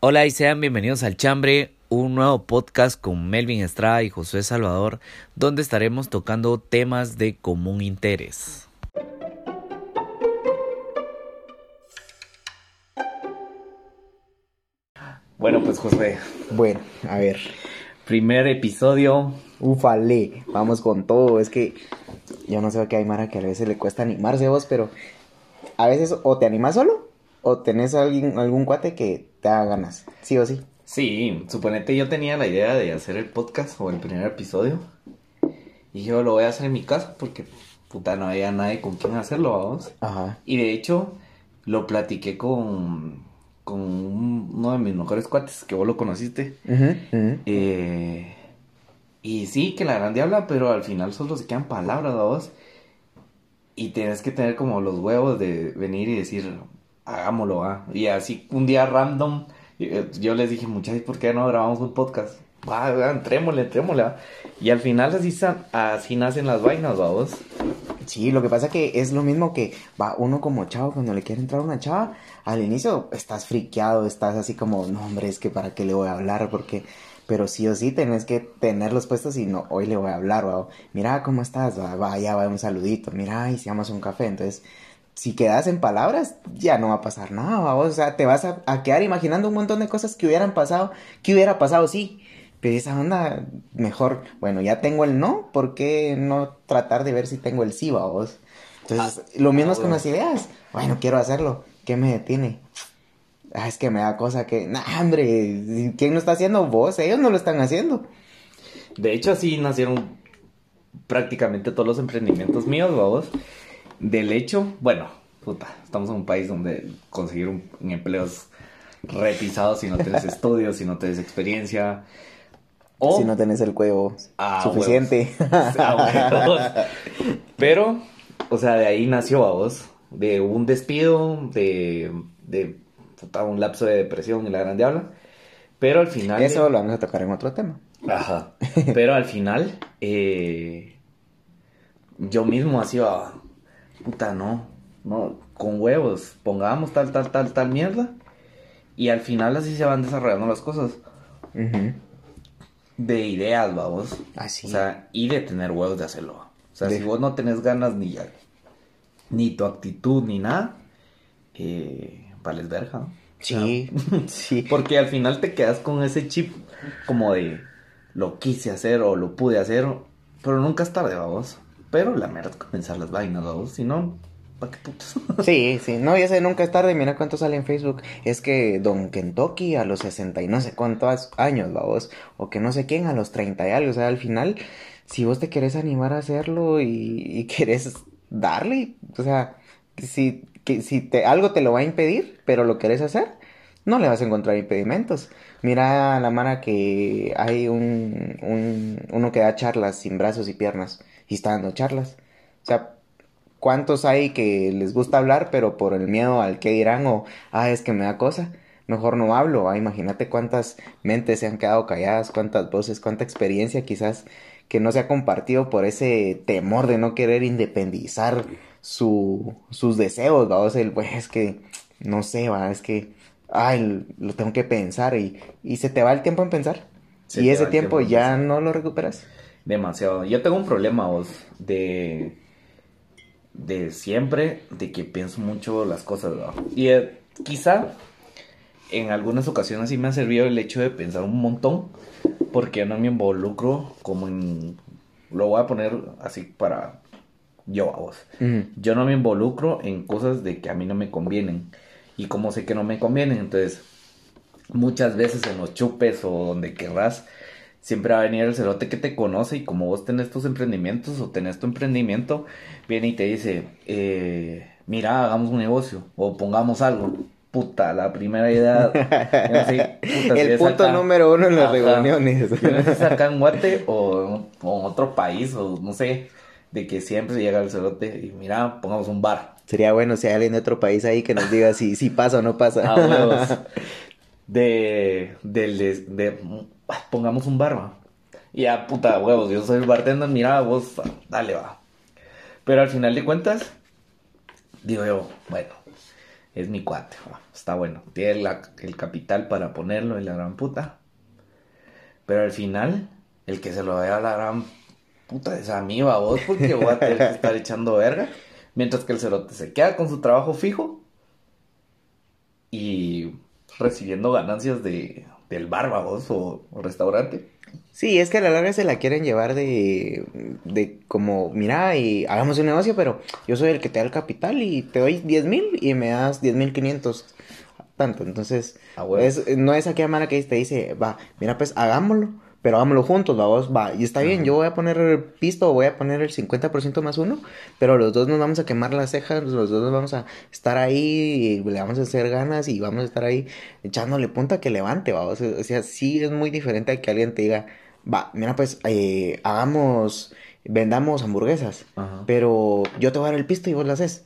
Hola y sean bienvenidos al Chambre, un nuevo podcast con Melvin Estrada y José Salvador, donde estaremos tocando temas de común interés. Bueno, pues José, Bueno, a ver. primer episodio. Ufale, vamos con todo. Es que yo no sé qué hay Mara que a veces le cuesta animarse a vos, pero a veces o te animas solo o tenés alguien, algún cuate que te haga ganas. Sí o sí. Sí, suponete yo tenía la idea de hacer el podcast o el primer episodio. Y yo lo voy a hacer en mi casa porque puta no había nadie con quien hacerlo, vamos. Ajá. Y de hecho, lo platiqué con, con un- uno de mis mejores cuates, que vos lo conociste. Eh, y sí, que la grande habla, pero al final solo se quedan palabras, vos. Y tienes que tener como los huevos de venir y decir, hagámoslo, ¿va? Y así un día random, eh, yo les dije, muchachos, ¿por qué no grabamos un podcast? Va, entrémosle, entrémosle. Y al final así, así nacen las vainas, vos. Sí, lo que pasa que es lo mismo que va uno como chavo cuando le quiere entrar una chava. Al inicio estás friqueado, estás así como, no hombre, es que para qué le voy a hablar, porque... Pero sí o sí tenés que tenerlos puestos y no, hoy le voy a hablar, va. Mira, ¿cómo estás? Va, ya va un saludito. Mira, y si un café. Entonces, si quedas en palabras, ya no va a pasar nada, va. O sea, te vas a, a quedar imaginando un montón de cosas que hubieran pasado, que hubiera pasado, sí. Pero esa onda, mejor, bueno, ya tengo el no, ¿por qué no tratar de ver si tengo el sí, va vos? Entonces, lo mismo es con las ideas. Bueno, quiero hacerlo. ¿Qué me detiene? Ah, es que me da cosa que, nah, hombre, ¿quién lo está haciendo? Vos, ellos no lo están haciendo. De hecho, así nacieron prácticamente todos los emprendimientos míos, vamos. Del hecho, bueno, puta, estamos en un país donde conseguir un, un empleo es repisado si no tienes estudios, si no tienes experiencia. O Si no tenés el cuello Ah, suficiente. Ah, huevos. Pero, o sea, de ahí nació a vos. De un despido, de, de un lapso de depresión y la gran diabla. Pero al final. Eso lo vamos a tocar en otro tema. Ajá. Pero al final, eh, yo mismo hacía, puta, no, no, con huevos, pongamos tal, tal, tal, tal mierda. Y al final así se van desarrollando las cosas. De ideas, vamos. Así. O sea, y de tener huevos de hacerlo. O sea, De- si vos no tenés ganas ni, ni tu actitud ni nada, eh, vales verga. ¿no? sí, sí. Porque al final te quedas con ese chip como de lo quise hacer o lo pude hacer, pero nunca es tarde, vamos. Pero la mierda comenzar las vainas, vamos. Si no, ¿para qué putas? Sí, sí, no, ya sé, nunca es tarde, mira cuánto sale en Facebook. Es que Don Kentucky a los 60 y no sé cuántos años, vamos, o que no sé quién a los 30 y algo, o sea, al final, si vos te querés animar a hacerlo y, y querés darle, o sea, si, que, si te, algo te lo va a impedir, pero lo querés hacer, no le vas a encontrar impedimentos. Mira a la mara que hay un, un, uno que da charlas sin brazos y piernas, y está dando charlas. O sea, ¿Cuántos hay que les gusta hablar, pero por el miedo al que dirán o, ah, es que me da cosa? Mejor no hablo. Ah, imagínate cuántas mentes se han quedado calladas, cuántas voces, cuánta experiencia quizás que no se ha compartido por ese temor de no querer independizar su, sus deseos, ¿va? O sea, el, pues es que, no sé, va, es que, ay, lo tengo que pensar y, y se te va el tiempo en pensar. Se y ese tiempo ya no lo recuperas. Demasiado. Yo tengo un problema, vos, de. de siempre, de que pienso mucho las cosas, ¿no? Y eh, quizá en algunas ocasiones sí me ha servido el hecho de pensar un montón, porque no me involucro como en. Lo voy a poner así para yo a vos. Yo no me involucro en cosas de que a mí no me convienen. Y como sé que no me convienen, entonces muchas veces en los chupes o donde querrás, siempre va a venir el cerote que te conoce y como vos tenés tus emprendimientos o tenés tu emprendimiento, viene y te dice, eh, mira, hagamos un negocio o pongamos algo. Puta, la primera idea. yo no sé, puta, si el punto acá- número uno en las reuniones. si acá en Guate o, o en otro país o no sé, de que siempre llega el cerote y mira, pongamos un bar. Sería bueno si hay alguien de otro país ahí que nos diga si, si pasa o no pasa. Ah. De, del de, de- pongamos un bar, va. Y ya, puta, huevos, yo soy el bartender, mira, vos, dale, va. Pero al final de cuentas, digo yo, bueno, es mi cuate, está bueno, tiene el capital para ponerlo en la gran puta. Pero al final, el que se lo vea a la gran puta es a mí, va vos, porque voy a tener que estar echando verga. Mientras que el cerote se queda con su trabajo fijo y recibiendo ganancias de, del vos, o, o restaurante. Sí, es que a la larga se la quieren llevar de, de como, mira, y hagamos un negocio, pero yo soy el que te da el capital y te doy 10 mil y me das 10 mil 500, tanto. Entonces, A huevo. es, no es aquella mala que te dice, va, mira, pues hagámoslo, pero hagámoslo juntos, va, vos, va, y está bien, yo voy a poner el pisto, voy a poner el 50% más uno, pero los dos nos vamos a quemar las cejas, los dos nos vamos a estar ahí, y le vamos a hacer ganas y vamos a estar ahí echándole punta que levante, va, o sea, sí es muy diferente a que alguien te diga, va, mira, pues, eh, hagamos, vendamos hamburguesas, Ajá. pero yo te voy a dar el pisto y vos lo haces.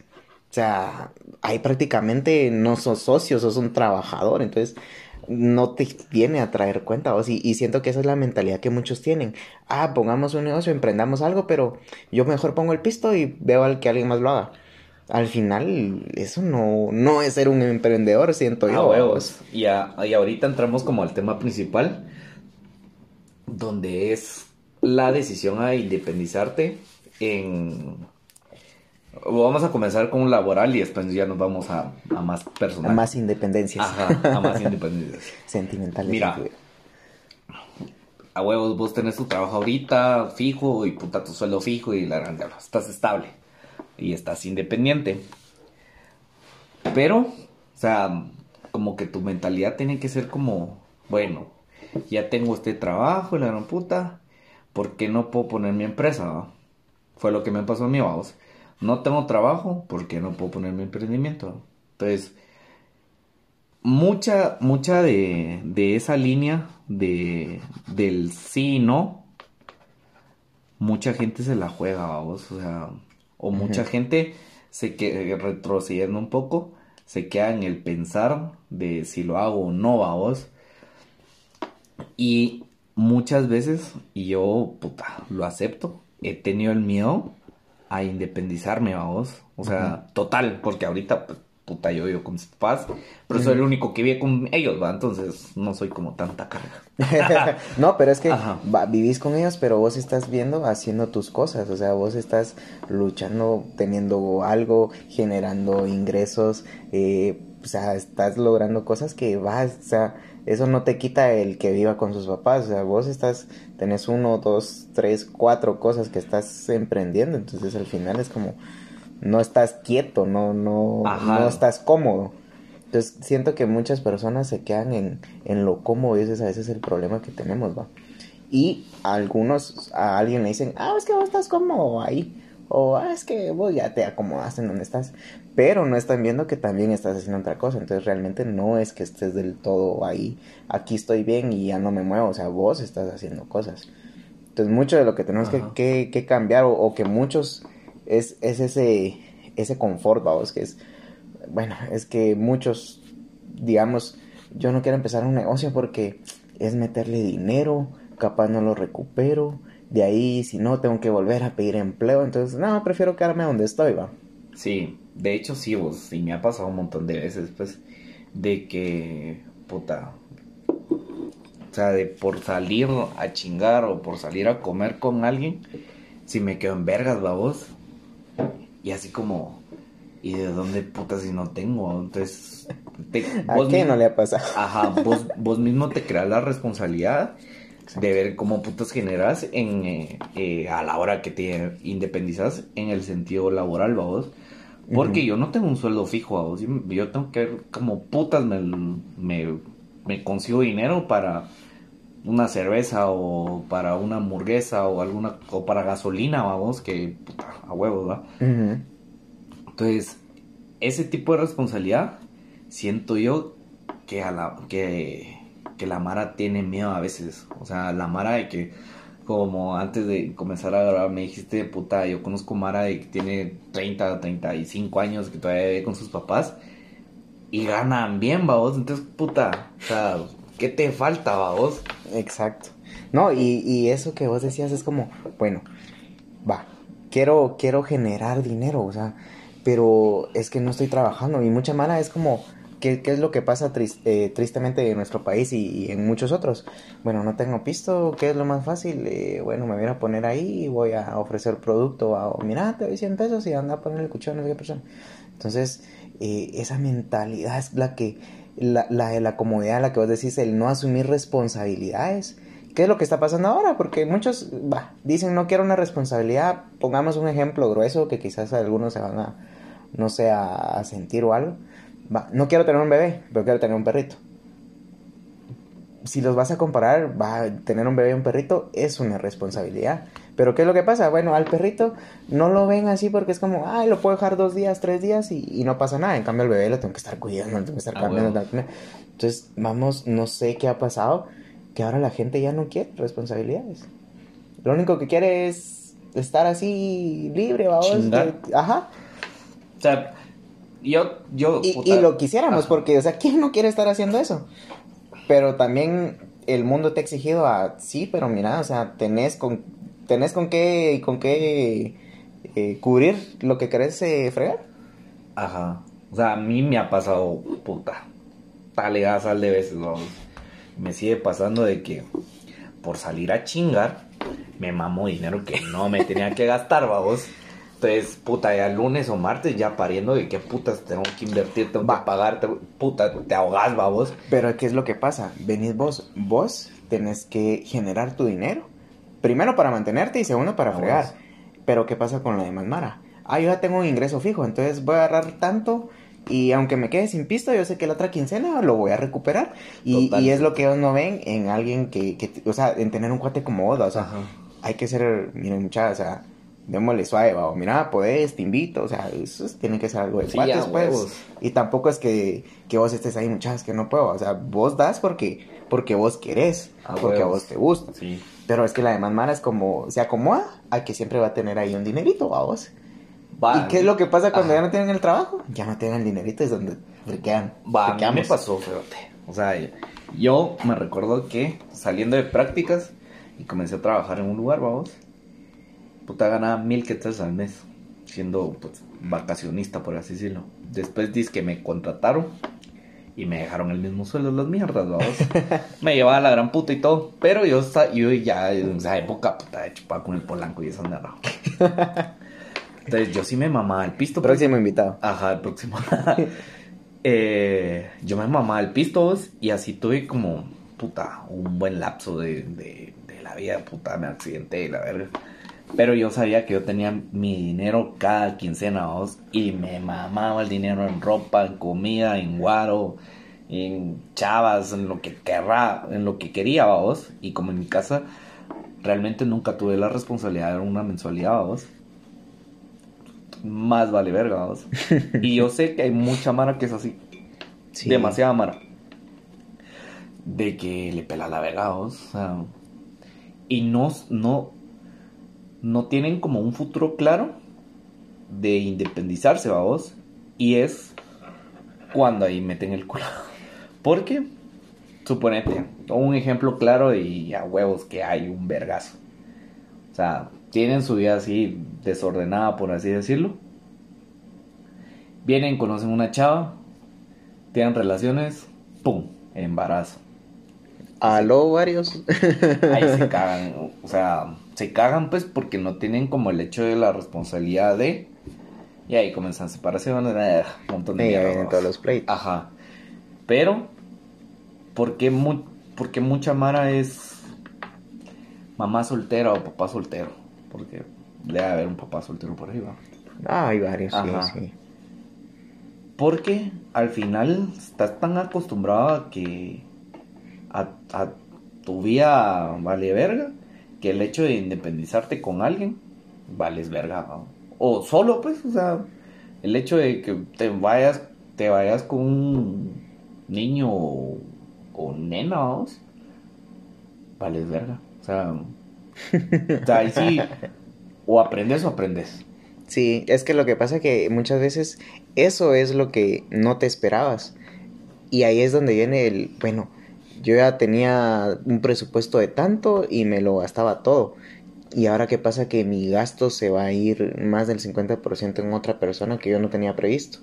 O sea, ahí prácticamente no sos socio, sos un trabajador, entonces no te viene a traer cuenta. Y, y siento que esa es la mentalidad que muchos tienen. Ah, pongamos un negocio, emprendamos algo, pero yo mejor pongo el pisto y veo al que alguien más lo haga. Al final, eso no, no es ser un emprendedor, siento yo. huevos. Y, a- y ahorita entramos como al tema principal, donde es la decisión a independizarte en... Vamos a comenzar con un laboral y después ya nos vamos a, a más A personal. más independencias Ajá, a más independencia. sentimentales. Mira. A huevos, vos tenés tu trabajo ahorita fijo y puta tu sueldo fijo y la gran Estás estable y estás independiente. Pero, o sea, como que tu mentalidad tiene que ser como, bueno, ya tengo este trabajo y la gran puta, ¿por qué no puedo poner mi empresa? Fue lo que me pasó a mí, vamos. No tengo trabajo, ¿por qué no puedo poner mi emprendimiento? Entonces, mucha, mucha de, de esa línea de, del sí y no, mucha gente se la juega, vamos, o sea, o mucha gente se que retrocediendo un poco, se queda en el pensar de si lo hago o no, vamos. Y muchas veces, y yo, puta, lo acepto, he tenido el miedo a independizarme, vamos. O sea, total, porque ahorita, pues, puta, yo vivo con mis papás, pero soy el único que vive con ellos, va, entonces no soy como tanta carga. no, pero es que va- vivís con ellos, pero vos estás viendo haciendo tus cosas, o sea, vos estás luchando, teniendo algo, generando ingresos, eh, o sea, estás logrando cosas que vas, o sea, eso no te quita el que viva con sus papás, o sea, vos estás, tenés uno, dos, tres, cuatro cosas que estás emprendiendo, entonces al final es como, no estás quieto, no, no, Ajá. no estás cómodo. Entonces siento que muchas personas se quedan en, en lo cómodo y ese es a veces el problema que tenemos, va. Y algunos, a alguien le dicen, ah, es que vos estás cómodo ahí. O ah, es que vos ya te acomodaste en donde estás. Pero no están viendo que también estás haciendo otra cosa. Entonces realmente no es que estés del todo ahí. Aquí estoy bien y ya no me muevo. O sea, vos estás haciendo cosas. Entonces mucho de lo que tenemos que, que, que cambiar o, o que muchos es, es ese, ese confort, vamos, que es, bueno, es que muchos, digamos, yo no quiero empezar un negocio porque es meterle dinero, capaz no lo recupero, de ahí si no tengo que volver a pedir empleo, entonces no, prefiero quedarme donde estoy, va. Sí, de hecho sí, vos, y me ha pasado un montón de veces, pues, de que, puta, o sea, de por salir a chingar o por salir a comer con alguien, si me quedo en vergas, va vos, y así como, ¿y de dónde puta si no tengo? Entonces, te, ¿A vos qué no le ha pasado? Ajá, vos, vos mismo te creas la responsabilidad de ver cómo putas generas en, eh, eh, a la hora que te independizas en el sentido laboral, vos. Porque yo no tengo un sueldo fijo, vos. Yo, yo tengo que ver como putas me, me, me consigo dinero para una cerveza o para una hamburguesa o alguna o para gasolina, vamos, que puta, a huevos, ¿va? Entonces, ese tipo de responsabilidad siento yo que a la que, que la Mara tiene miedo a veces. O sea, la Mara de que como antes de comenzar a grabar me dijiste, puta, yo conozco Mara de que tiene 30, 35 años que todavía vive con sus papás y ganan bien, vos. Entonces, puta, o sea, ¿qué te falta, vos? Exacto. No, y, y eso que vos decías es como, bueno, va, quiero, quiero generar dinero, o sea, pero es que no estoy trabajando y mucha mala es como, ¿qué, es lo que pasa eh, tristemente en nuestro país y, en muchos otros? Bueno, no tengo pisto, ¿qué es lo más fácil? Eh, bueno, me voy a poner ahí y voy a ofrecer producto, a, mira, te doy 100 pesos y anda a poner el cuchillo a no persona. Entonces, eh, esa mentalidad es la que, la, la, la comodidad, la que vos decís, el no asumir responsabilidades. ¿Qué es lo que está pasando ahora? Porque muchos dicen no quiero una responsabilidad. Pongamos un ejemplo grueso que quizás algunos se van a, no sé, a, sentir o algo. Va, no quiero tener un bebé, pero quiero tener un perrito. Si los vas a comparar, va, tener un bebé y un perrito es una responsabilidad. Pero ¿qué es lo que pasa? Bueno, al perrito no lo ven así porque es como, ay, lo puedo dejar dos días, tres días y, no pasa nada. En cambio, al bebé lo tengo que estar cuidando, lo tengo que estar ah, cambiando. Entonces, vamos, no sé qué ha pasado, que ahora la gente ya no quiere responsabilidades. Lo único que quiere es estar así libre, vamos. Ajá. O sea, yo, yo. Y, lo quisiéramos, porque, o sea, ¿quién no quiere estar haciendo eso? Pero también el mundo te ha exigido a, sí, pero mira, o sea, tenés con ¿tenés con qué, con qué eh, cubrir lo que querés eh, fregar? Ajá. O sea, a mí me ha pasado, puta, sal de veces, vamos. Me sigue pasando de que por salir a chingar, me mamo dinero que no me tenía que gastar, vamos. Entonces, puta, ya lunes o martes ya pariendo de qué putas tengo que invertir, tengo que pagarte, puta, te ahogás, vamos. Pero ¿qué es lo que pasa? Venís vos, vos tenés que generar tu dinero Primero para mantenerte y segundo para fregar. Pero ¿qué pasa con la demás Mara? Ah, yo ya tengo un ingreso fijo, entonces voy a agarrar tanto y aunque me quede sin pista, yo sé que la otra quincena lo voy a recuperar. Y, y es lo que ellos no ven en alguien que, que, o sea, en tener un cuate como Oda, o sea, hay que ser, miren muchachos, o sea, démosle suave, o mira, podés, te invito, o sea, eso tiene que ser algo de cuates, pues. Y tampoco es que, que vos estés ahí, muchachos, que no puedo, o sea, vos das porque, porque vos querés, porque a vos te gusta. Sí. Pero es que la demás mara es como, se acomoda a que siempre va a tener ahí un dinerito, vamos. ¿Y qué es lo que pasa cuando ya no tienen el trabajo? Ya no tienen el dinerito, es donde le quedan. Va, mí me pasó, fíjate. O sea, yo me recuerdo que saliendo de prácticas y comencé a trabajar en un lugar, vamos. Puta ganaba mil quetzales al mes, siendo pues vacacionista, por así decirlo. Después dice que me contrataron y me dejaron el mismo sueldo las mierdas, vamos. me llevaba la gran puta y todo. Pero yo, yo ya en esa época, puta, de chupar con el polanco y esa mierda. Entonces yo sí me mamaba el pisto. Pues. Próximo invitado. Ajá, el próximo. eh, yo me mamaba el pisto y así tuve como, puta, un buen lapso de, de, de la vida, puta, me accidenté y la verga. Pero yo sabía que yo tenía mi dinero cada quincena, ¿vos? Y me mamaba el dinero en ropa, en comida, en guaro, en chavas, en lo que querrá, en lo que quería, vos. Y como en mi casa realmente nunca tuve la responsabilidad de una mensualidad, vos. Más vale verga, vos. y yo sé que hay mucha mara que es así. Demasiada mara. De que le pela la verga, vos. O sea, y no, no, no tienen como un futuro claro de independizarse, vamos. Y es cuando ahí meten el culo. Porque, suponete, un ejemplo claro y a huevos que hay un vergazo. O sea, tienen su vida así desordenada, por así decirlo. Vienen, conocen una chava, tienen relaciones, ¡pum! Embarazo. Aló, varios. Ahí se cagan. O sea, se cagan pues porque no tienen como el hecho de la responsabilidad de... Y ahí comienzan separaciones, eh, un montón de... Y todos los pleitos. Ajá. Pero, ¿por qué, porque mucha Mara es mamá soltera o papá soltero? Porque debe haber un papá soltero por ahí, Ah, hay varios, sí, sí. Porque al final estás tan acostumbrado a que a, a tu vida vale verga que el hecho de independizarte con alguien, vales verga. O solo, pues, o sea, el hecho de que te vayas, te vayas con un niño o, nena, vales verga. O sea, o ahí sí, o aprendes o aprendes. Sí, es que lo que pasa es que muchas veces eso es lo que no te esperabas. Y ahí es donde viene el, bueno, yo ya tenía un presupuesto de tanto y me lo gastaba todo. Y ahora qué pasa que mi gasto se va a ir más del 50% en otra persona que yo no tenía previsto.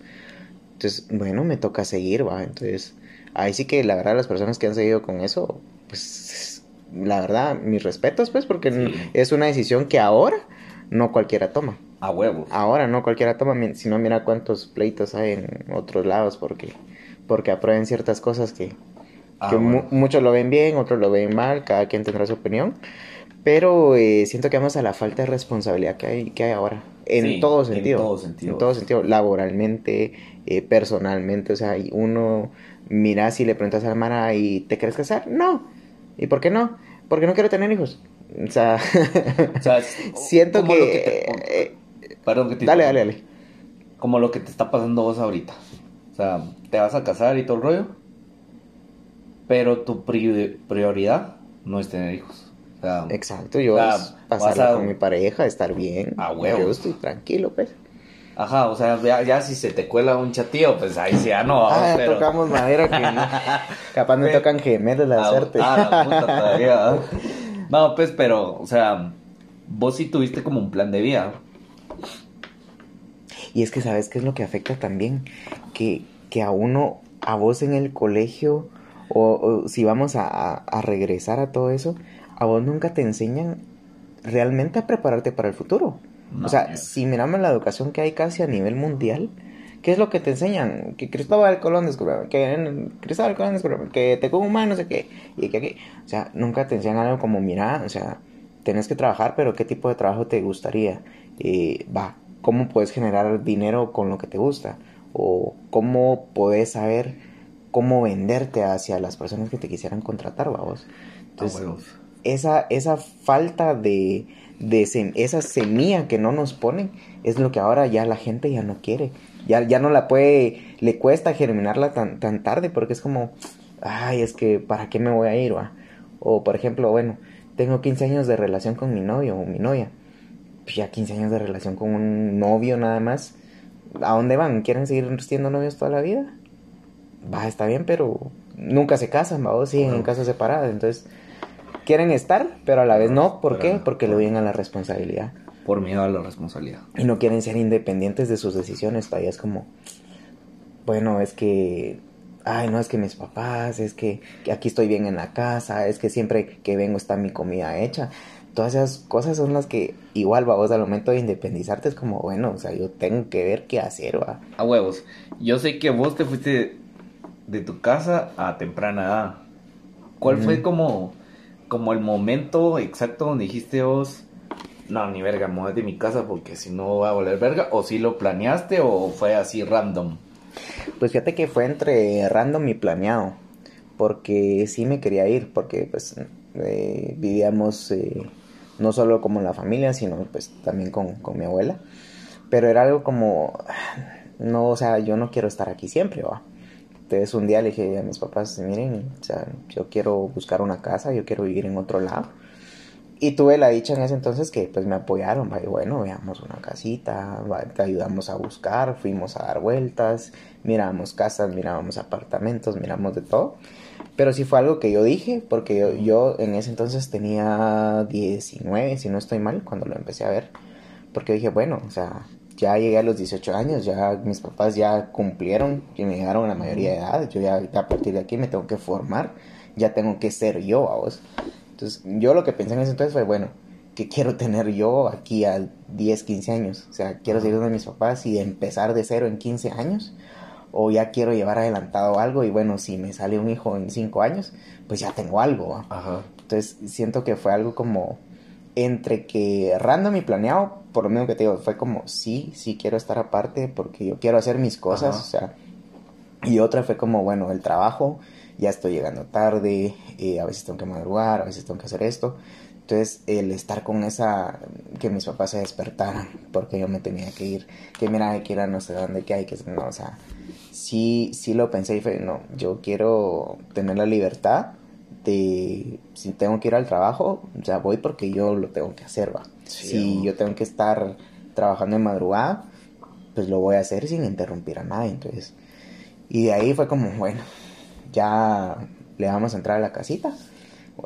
Entonces, bueno, me toca seguir, va. Entonces, ahí sí que la verdad las personas que han seguido con eso, pues la verdad, mis respetos, pues, porque es una decisión que ahora no cualquiera toma. A huevos. Ahora no cualquiera toma, si no mira cuántos pleitos hay en otros lados porque, porque aprueben ciertas cosas que, ah, muchos lo ven bien, otros lo ven mal, cada quien tendrá su opinión. Pero eh, siento que vamos a la falta de responsabilidad que hay, que hay ahora. En todo sentido. En todo sentido. En todo sentido. Laboralmente, eh, personalmente. O sea, uno mira si le preguntas a la Mara y ¿te quieres casar? No. ¿Y por qué no? Porque no quiero tener hijos. O sea, siento que... Eh, perdón que te... Dale, dale, dale. Como lo que te está pasando vos ahorita. O sea, te vas a casar y todo el rollo. Pero tu prioridad no es tener hijos. Exacto, yo pasarla con mi pareja, estar bien. Ah, huevo. Yo estoy tranquilo, pues. Ajá, o sea, ya, si se te cuela un chatío, pues ahí sí ya no. Ah, pero... tocamos madera que capaz me tocan gemelos la suerte. Ah, la puta todavía. no, pues, pero, o sea, vos sí tuviste como un plan de vida. Y es que, ¿sabes qué es lo que afecta también? Que, que a uno, a vos en el colegio, o, si vamos a, a regresar a todo eso, a vos nunca te enseñan realmente a prepararte para el futuro. o sea, si miramos la educación que hay casi a nivel mundial, ¿qué es lo que te enseñan? Que Cristóbal Colón descubrió, que Cristóbal Colón descubrió, que te humano, no sé qué, y que, o sea, nunca te enseñan algo como, mira, o sea, tienes que trabajar, pero ¿qué tipo de trabajo te gustaría? Eh, va, ¿cómo puedes generar dinero con lo que te gusta? O cómo puedes saber cómo venderte hacia las personas que te quisieran contratar, vamos. Entonces, esa, esa falta de, de esa semilla que no nos ponen es lo que ahora ya la gente ya no quiere. Ya, ya no la puede, le cuesta germinarla tan, tan tarde porque es como, ay, es que, ¿para qué me voy a ir? Va? O, por ejemplo, bueno, tengo 15 años de relación con mi novio o mi novia. Pues ya 15 años de relación con un novio nada más. ¿A dónde van? ¿Quieren seguir siendo novios toda la vida? Va, está bien, pero nunca se casan, va, siguen en casas separadas. Entonces, quieren estar, pero a la vez no. ¿Por qué? Porque le huyen a la responsabilidad. Por miedo a la responsabilidad. Y no quieren ser independientes de sus decisiones. Todavía es como, bueno, es que, ay, no, es que mis papás, es que, aquí estoy bien en la casa, es que siempre que vengo está mi comida hecha. Todas esas cosas son las que igual, vos al momento de independizarte es como, bueno, o sea, yo tengo que ver qué hacer, va. A huevos. Yo sé que vos te fuiste de tu casa a temprana edad. ¿Cuál fue como como el momento exacto donde dijiste vos, no, ni verga, me de mi casa porque si no va a volver verga, o si lo planeaste o fue así random? Pues fíjate que fue entre random y planeado, porque sí me quería ir, porque pues eh, vivíamos eh, no solo como la familia, sino pues también con, con mi abuela, pero era algo como, no, o sea, yo no quiero estar aquí siempre, va. Entonces un día le dije a mis papás, miren, o sea, yo quiero buscar una casa, yo quiero vivir en otro lado. Y tuve la dicha en ese entonces que pues me apoyaron, bueno, veamos una casita, te ayudamos a buscar, fuimos a dar vueltas, miramos casas, mirábamos apartamentos, miramos de todo. Pero sí fue algo que yo dije, porque yo, yo en ese entonces tenía 19, si no estoy mal, cuando lo empecé a ver. Porque dije, bueno, o sea, ya llegué a los 18 años, ya mis papás ya cumplieron y me llegaron a la mayoría de edad, yo ya a partir de aquí me tengo que formar, ya tengo que ser yo a vos. Entonces, yo lo que pensé en ese entonces fue, bueno, ¿qué quiero tener yo aquí a 10, 15 años? O sea, quiero seguir donde mis papás y empezar de cero en 15 años, o ya quiero llevar adelantado algo y bueno, si me sale un hijo en 5 años, pues ya tengo algo. Entonces, siento que fue algo como entre que random y planeado, por lo mismo que te digo, fue como, sí, sí quiero estar aparte porque yo quiero hacer mis cosas, o sea, y otra fue como, bueno, el trabajo, ya estoy llegando tarde, eh, a veces tengo que madrugar, a veces tengo que hacer esto. Entonces, el estar con esa, que mis papás se despertaran, porque yo me tenía que ir, que mira, hay que ir a no sé dónde, que hay que, no, o sea, sí, sí lo pensé y fue, no, yo quiero tener la libertad de si tengo que ir al trabajo, ya voy porque yo lo tengo que hacer, va. si yo tengo que estar trabajando en madrugada, pues lo voy a hacer sin interrumpir a nadie, entonces. Y de ahí fue como, bueno, ya le vamos a entrar a la casita.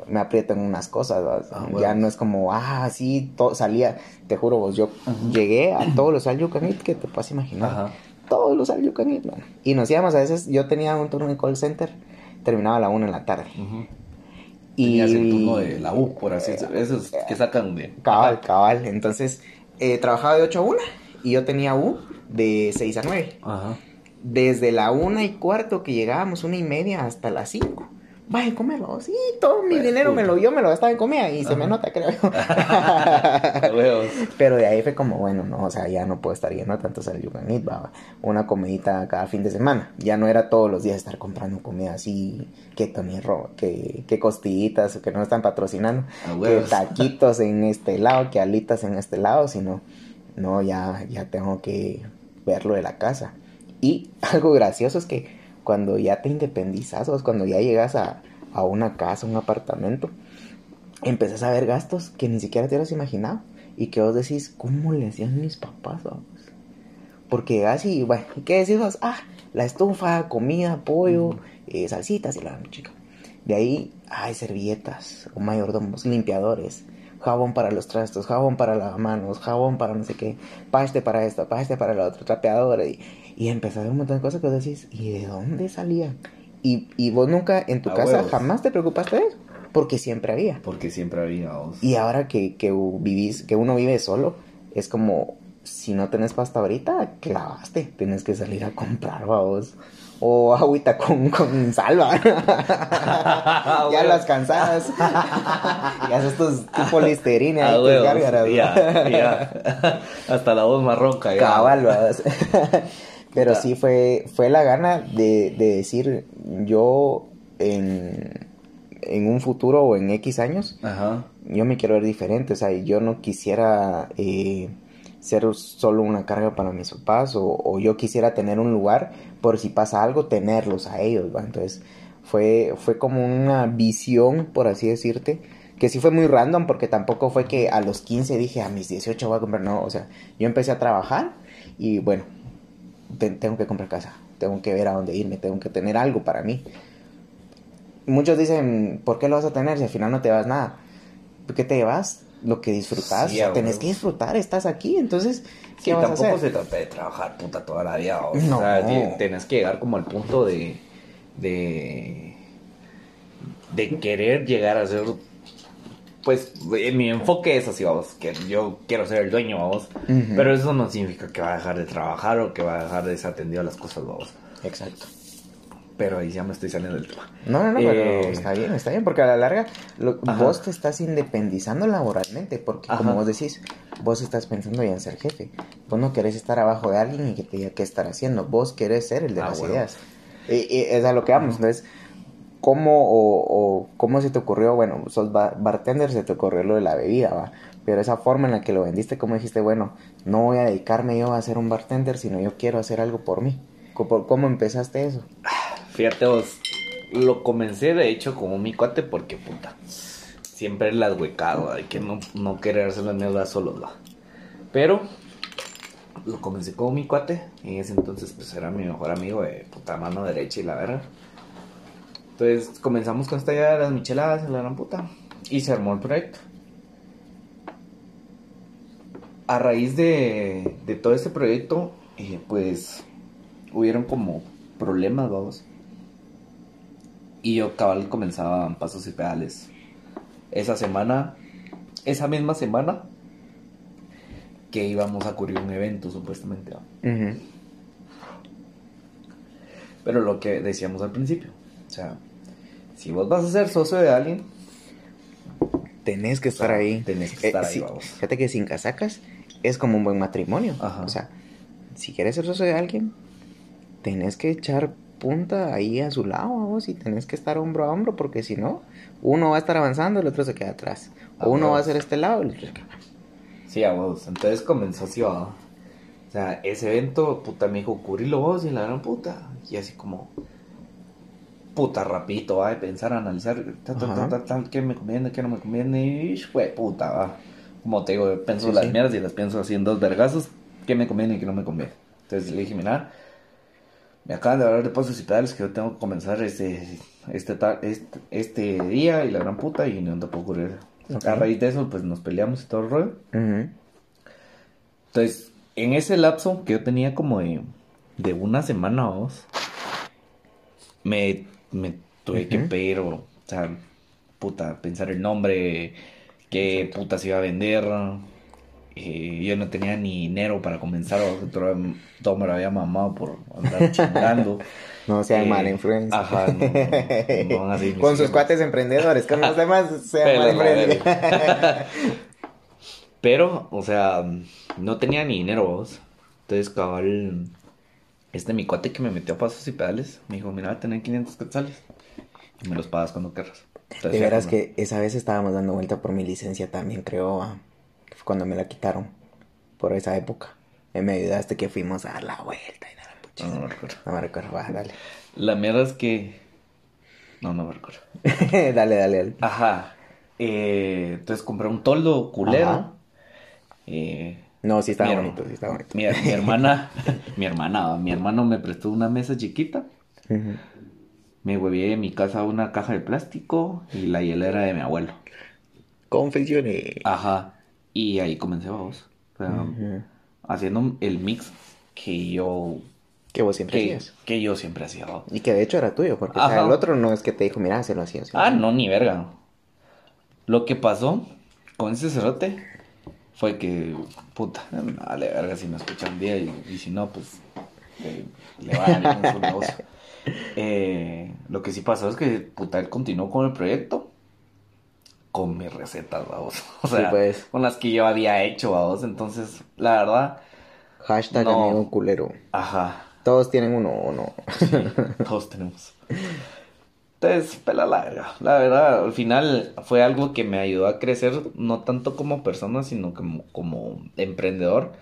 me aprieto en unas cosas. Ah, ya no es como, ah, sí, to- salía, te juro vos, yo llegué a todos los Can Eat que te puedas imaginar, Ajá. todos los Eat, man. y nos íbamos a veces, yo tenía un turno en call center, terminaba a la una en la tarde, Ujú. Y... El turno de la U, por así decirlo. Esos que sacan de. Cabal, cabal, entonces, eh, trabajaba de 8 a 1, y yo tenía U de 6 a 9, Ajá. desde la una y cuarto que llegábamos, una y media, hasta las 5. Vaya a comerlo. Sí, todo mi Pues, dinero me lo yo me lo gastaba en comida y se me nota, creo. Pero de ahí fue como, bueno, no, o sea, ya no puedo estar yendo tanto al Yucanit. Una comidita cada fin de semana. Ya no era todos los días estar comprando comida así, que Tony Ro, que, que costillitas, que no están patrocinando, que taquitos en este lado, que alitas en este lado, sino, no, ya, ya tengo que verlo de la casa. Y algo gracioso es que cuando ya te independizas, o cuando ya llegas a, a una casa, un apartamento, empezás a ver gastos que ni siquiera te hubieras imaginado. Y que vos decís, ¿cómo le hacían mis papás? vamos? Porque llegas y, bueno, ¿y ¿qué decís vos? Ah, la estufa, comida, pollo, eh, salsitas y la chica. De ahí, hay servilletas, o mayordomos, limpiadores, jabón para los trastos, jabón para las manos, jabón para no sé qué, paste para esto, paste para lo otro, trapeador. Y, y empezás a un montón de cosas que vos decís, ¿y de dónde salían? Y, y vos nunca en tu A casa huevos. jamás te preocupaste de eso, porque siempre había. Porque siempre había. vos. Y ahora que, que vivís, que uno vive solo, es como, si no tenés pasta ahorita, clavaste, tienes que salir a comprar, vamos. O agüita con, con salva. ya las cansadas. ya haces tus tipo listerina Ah, y huevos. gárgaras. Ya, ya. Hasta la voz más ronca. ya. Cabal. Pero Puta. sí fue, fue la gana de, de decir, yo en, en un futuro o en X años, Ajá. yo me quiero ver diferente, o sea, yo no quisiera eh, ser solo una carga para mis papás o, o yo quisiera tener un lugar por si pasa algo, tenerlos a ellos, ¿va? Entonces fue, fue como una visión, por así decirte, que sí fue muy random porque tampoco fue que a los 15 dije a mis 18 voy a comprar, no, o sea, yo empecé a trabajar y bueno, tengo que comprar casa, tengo que ver a dónde irme, tengo que tener algo para mí. Muchos dicen, ¿por qué lo vas a tener si al final no te vas nada? ¿Por qué te llevas? Lo que disfrutas, Sí, a tenés que disfrutar, estás aquí, entonces, ¿qué Sí, vas a tampoco hacer? se trata de trabajar puta toda la vida. vos. No. O sea, tenés que llegar como al punto de. de. de querer llegar a ser. Pues eh, mi enfoque es así, vamos, que yo quiero ser el dueño, vamos. Ujú. Pero eso no significa que va a dejar de trabajar o que va a dejar desatendido a las cosas, vamos. Exacto. Pero ahí ya me estoy saliendo del tema. No, no, no, Eh, pero está bien, está bien, porque a la larga lo- vos te estás independizando laboralmente, porque como vos decís, vos estás pensando ya en ser jefe. Vos no querés estar abajo de alguien y que te diga qué estar haciendo, vos querés ser el de Ah, las ideas. Y, y es a lo que vamos, entonces, ¿cómo, o, cómo se te ocurrió? Bueno, sos ba- bartender, se te ocurrió lo de la bebida, va. Pero esa forma en la que lo vendiste, ¿cómo dijiste? Bueno, no voy a dedicarme yo a ser un bartender, sino yo quiero hacer algo por mí. ¿Cómo, empezaste eso? Fíjate vos, lo comencé de hecho como mi cuate porque puta, siempre las huecado, hay que no, no querer hacer las mierdas solos, va. Pero lo comencé como mi cuate y en ese entonces pues era mi mejor amigo de puta mano derecha y la verga. Entonces comenzamos con esta idea de las micheladas la gran puta y se armó el proyecto. A raíz de, de todo este proyecto, eh, pues hubieron como problemas, vamos. Y yo cabal comenzaba pasos y pedales. Esa semana, esa misma semana, que íbamos a cubrir un evento supuestamente. Pero lo que decíamos al principio, sea, si vos vas a ser socio de alguien, Tenés que estar sea, ahí. tenés que estar ahí, sí, vamos. Fíjate que sin casacas es como un buen matrimonio. Ajá. O sea, si quieres ser socio de alguien, tenés que echar punta ahí a su lado, vos, y tenés que estar hombro a hombro, porque si no, uno va a estar avanzando, el otro se queda atrás. O Ah, uno va a hacer este lado, el otro se queda sí, a vos. Entonces comenzó así. O sea, ese evento, puta, me dijo, cubrirlo vos y la gran puta. Y así como, puta, rapidito, va, de pensar, analizar, tal, tal, tal, tal, qué me conviene, qué no me conviene, y fue puta, va. Como te digo, pienso Sí, las sí. mierdas y las pienso así en dos vergazos, qué me conviene y qué no me conviene. Entonces le dije, mira, me acaban de hablar de pasos y pedales que yo tengo que comenzar este, este, este, este día y la gran puta y no te puedo ocurrir. Ok. A raíz de eso, pues nos peleamos y todo el rollo. Ujú. Entonces, en ese lapso que yo tenía como de, de una semana o dos, me, me tuve que pedir, o, o sea, puta, pensar el nombre, qué puta se iba a vender. eh, yo no tenía ni dinero para comenzar, o sea, todo, todo me lo había mamado por andar chingando. No sea Eh, mala influencia. ajá, no, no, no van a seguir mis Con sus cuates emprendedores, con los demás sea Pero mala la influencia. Pero, o sea, no tenía ni dinero vos. Entonces, cabal, este mi cuate que me metió a pasos y pedales, me dijo, mira, tener 500 quetzales. Y me los pagas cuando querrás. Entonces, De veras como- que esa vez estábamos dando vuelta por mi licencia también, creo, ah, que fue cuando me la quitaron, por esa época. Y me ayudaste que fuimos a dar la vuelta y nada, puchis. No, no me recuerdo. No me recuerdo, va, dale. La mierda es que... No, no me recuerdo. dale, dale, dale. Ajá. Eh, entonces compré un toldo culero. Ajá. Eh, No, sí estaba mi- bonito, sí estaba bonito. Mi, mi hermana, mi hermana, mi hermano me prestó una mesa chiquita. Me huevé en mi casa una caja de plástico y la hielera de mi abuelo. Confecciones. Ajá. Y ahí comencé vamos. O sea, Ujú. haciendo el mix que yo Que vos siempre que, hacías. que yo siempre hacía. Y que de hecho era tuyo, porque o sea, Ajá. el otro no es que te dijo, mira, se lo hacía. así". Ah, no, ni verga. Lo que pasó con ese cerote fue que, puta, vale verga si me escucha un día y, y si no, pues eh, le va a su negocio. Eh, lo que sí pasó es que, puta, él continuó con el proyecto con mis recetas, vamos. O sea, Sí, pues. con las que yo había hecho, vamos. Entonces, la verdad, Hashtag No. amigo culero. ajá. Todos tienen uno o no. Todos tenemos. Entonces, pela la verga. La verdad, al final fue algo que me ayudó a crecer, no tanto como persona, sino como, como emprendedor.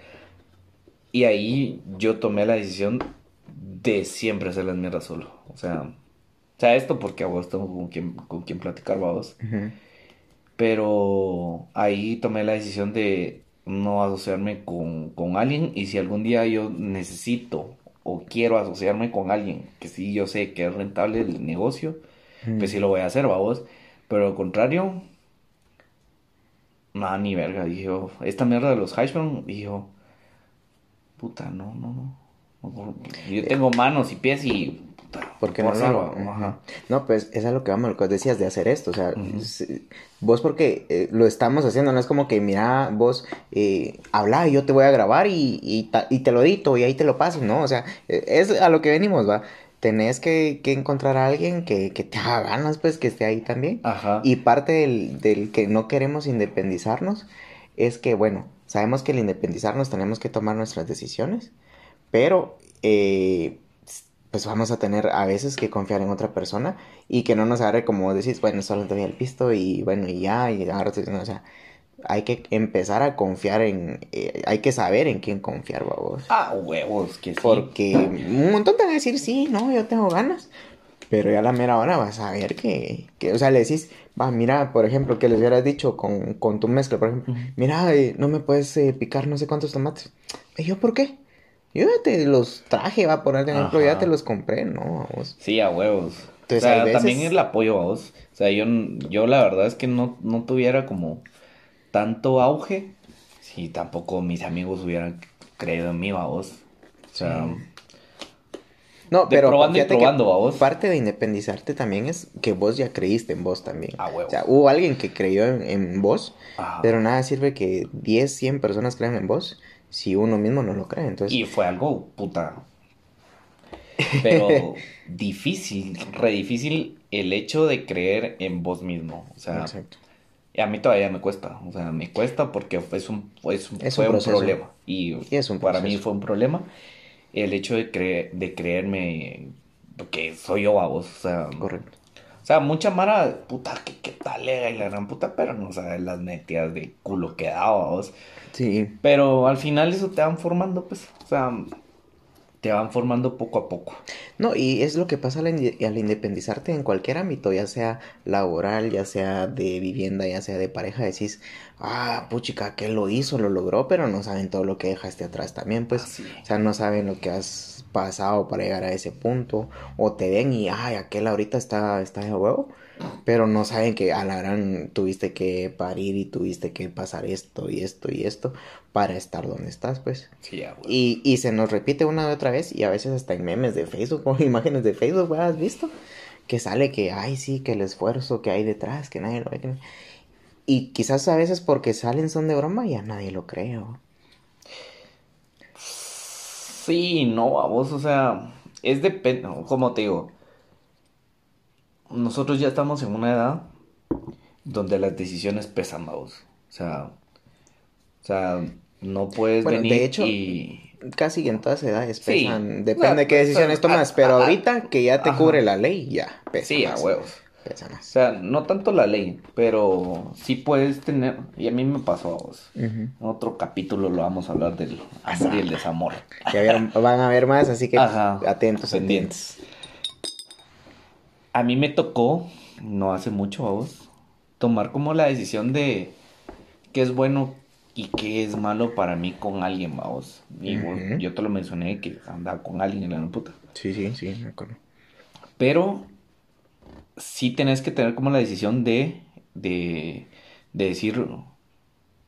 Y ahí yo tomé la decisión de siempre hacer las mierdas solo. O sea, o sea, esto porque a vos tengo con quien, con quien platicar, vos. Ujú. Pero ahí tomé la decisión de no asociarme con, con alguien y si algún día yo necesito o quiero asociarme con alguien que sí yo sé que es rentable el negocio, pues sí lo voy a hacer, vamos. Pero al contrario, nada, ni verga. Dije, yo, esta mierda de los hashbrown, dije, yo, puta, no, no, no. Yo tengo manos y pies y, puta, ¿Por qué puedo no lo? Ajá. No, pues es a lo que vamos, lo que decías de hacer esto, o sea, Ujú. s- vos porque eh, lo estamos haciendo, no es como que mira, vos eh, habla y yo te voy a grabar y, y, y te lo edito y ahí te lo paso, ¿no? O sea, eh, es a lo que venimos, va. Tenés que, que encontrar a alguien que, que te haga ganas, pues, que esté ahí también. Ajá. Y parte del, del que no queremos independizarnos es que, bueno, sabemos que al independizarnos tenemos que tomar nuestras decisiones, pero eh, pues vamos a tener a veces que confiar en otra persona y que no nos agarre como decís, bueno, solo te doy el pisto y bueno, y ya, y ahora, o sea, hay que empezar a confiar en, eh, hay que saber en quién confiar, vos. Ah, huevos, que sí. Porque un montón te van a decir, sí, no, yo tengo ganas. Pero ya a la mera hora vas a ver que, que o sea, le decís, va, mira, por ejemplo, que les hubieras dicho con, con tu mezcla, por ejemplo, mira, eh, no me puedes eh, picar no sé cuántos tomates. ¿Y yo por qué? Yo ya te los traje, va, por ejemplo, ya te los compré, ¿no? Vos. Sí, a huevos. Entonces, o sea, veces- también el apoyo a vos. O sea, yo, yo la verdad es que no, no tuviera como tanto auge si tampoco mis amigos hubieran creído en mí, a vos. O sea, No, De pero probando y probando. Parte de independizarte también es que vos ya creíste en vos también. A huevo. O sea, hubo alguien que creyó en, en vos, ajá. pero nada sirve que 10, 100 personas crean en vos si uno mismo no lo cree. Entonces, Y fue algo, puta. Pero difícil, re difícil el hecho de creer en vos mismo. O sea, exacto. Y a mí todavía me cuesta. O sea, me cuesta porque es un, es un- Es fue un problema. Y, Y es un para mí fue un problema el hecho de, cre- de creerme que soy yo a vos. O sea, Correcto. o sea, mucha mara, puta, que qué tal era y la gran puta, pero no sabes las metidas de culo que daba vos. Sí. Pero al final eso te van formando, pues. O sea, te van formando poco a poco. No, y es lo que pasa al, inde- al independizarte en cualquier ámbito, ya sea laboral, ya sea de vivienda, ya sea de pareja, decís, ah, puchica, que lo hizo, lo logró, pero no saben todo lo que dejaste atrás también, pues, Así. o sea, no saben lo que has pasado para llegar a ese punto, o te ven y, ay, aquel ahorita está, está de huevo, pero no saben que a la gran tuviste que parir y tuviste que pasar esto y esto y esto para estar donde estás, pues. Sí, ya, güey. Y, y se nos repite una y otra vez y a veces hasta en memes de Facebook o imágenes de Facebook, güey, ¿has visto? Que sale que, ay, sí, que el esfuerzo que hay detrás, que nadie lo ve. que- Y quizás a veces porque salen son de broma y a nadie lo cree. ¿o? Sí, no, a vos, o sea, es depende, como te digo, nosotros ya estamos en una edad donde las decisiones pesan, vos. O sea, o sea, no puedes Bueno, venir de hecho, y... Casi en todas edades Sí. pesan, depende Claro, de qué decisiones pero- tomas, a- pero a- ahorita que ya te ajá. cubre la ley, ya pesa Sí, a más. huevos. Pesa O más. sea, no tanto la ley, pero sí puedes tener, y a mí me pasó a vos. En otro capítulo lo vamos a hablar del amor y el desamor. Ya vieron, van a ver más, así que Ajá. atentos, Pendientes. A mí me tocó, no hace mucho a vos, tomar como la decisión de qué es bueno y qué es malo para mí con alguien, vos. Y vos- Ujú. yo te lo mencioné que andaba con alguien en la puta. Sí, sí, sí, me acuerdo. Pero sí tenés que tener como la decisión de, de, de decir,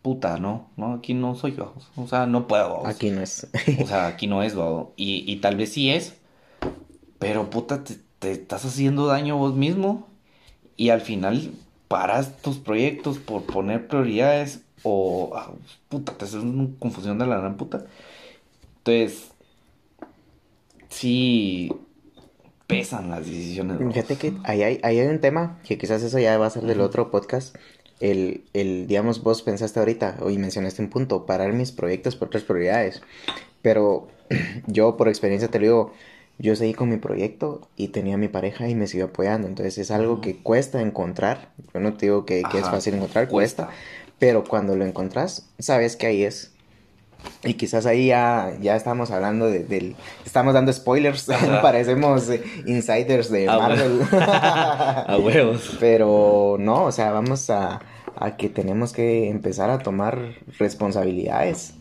puta, no, no, aquí no soy yo. O sea, no puedo. vamos. Aquí no es. O sea, aquí no es, vamos. Y, y tal vez sí es, pero puta, te, te estás haciendo daño vos mismo y al final paras tus proyectos por poner prioridades o, ah, puta, te haces una confusión de la gran puta. Entonces, sí pesan las decisiones. Fíjate que ahí hay, ahí hay un tema que quizás eso ya va a ser del otro podcast. El, el, digamos, vos pensaste ahorita, hoy mencionaste un punto, parar mis proyectos por otras prioridades. Pero yo, por experiencia, te lo digo, yo seguí con mi proyecto y tenía a mi pareja y me siguió apoyando. Entonces es algo que cuesta encontrar. Yo no te digo que, que es fácil encontrar, cuesta. cuesta. Pero cuando lo encontrás, sabes que ahí es. Y quizás ahí ya, ya estamos hablando de, del... Estamos dando spoilers, parecemos eh, insiders de Ah, Marvel. A huevos. Pero no, o sea, vamos a, a que tenemos que empezar a tomar responsabilidades.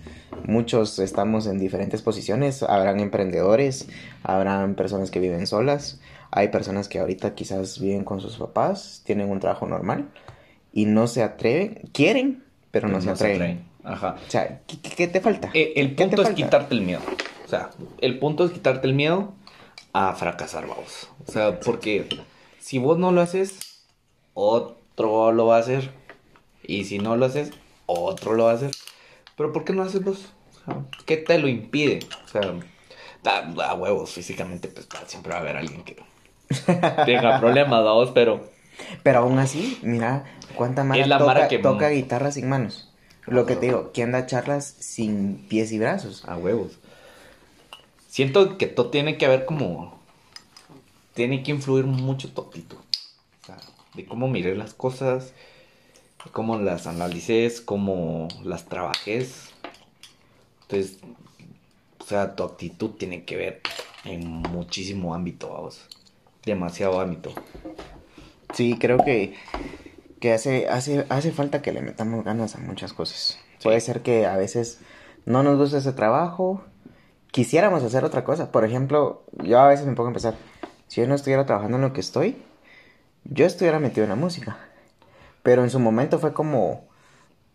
Muchos estamos en diferentes posiciones, habrán emprendedores, habrán personas que viven solas, hay personas que ahorita quizás viven con sus papás, tienen un trabajo normal y no se atreven, quieren, pero no, se, atreven. Ajá. O sea, ¿qué, te falta? Eh, el ¿Qué te punto es falta? quitarte el miedo. O sea, el punto es quitarte el miedo a fracasar, vamos. O sea, porque si vos no lo haces, otro lo va a hacer. Y si no lo haces, otro lo va a hacer. Pero ¿por qué no haces vos? O sea, ¿qué te lo impide? O sea, da, da huevos físicamente, pues siempre va a haber alguien que tenga problemas, vamos, pero Pero aún así, mira, cuánta mara Es la toca, mara que- toca guitarra sin manos. Lo que te digo, ¿quién da charlas sin pies y brazos? A huevos. Siento que todo tiene que haber como. Tiene que influir mucho tu actitud. O sea, de cómo miré las cosas, de cómo las analices, cómo las trabajes. Entonces, o sea, tu actitud tiene que ver en muchísimo ámbito, vamos. Demasiado ámbito. Sí, creo que, que hace, hace, hace falta que le metamos ganas a muchas cosas. Puede ser que a veces no nos guste ese trabajo, quisiéramos hacer otra cosa. Por ejemplo, yo a veces me pongo a pensar, si yo no estuviera trabajando en lo que estoy, yo estuviera metido en la música. Pero en su momento fue como,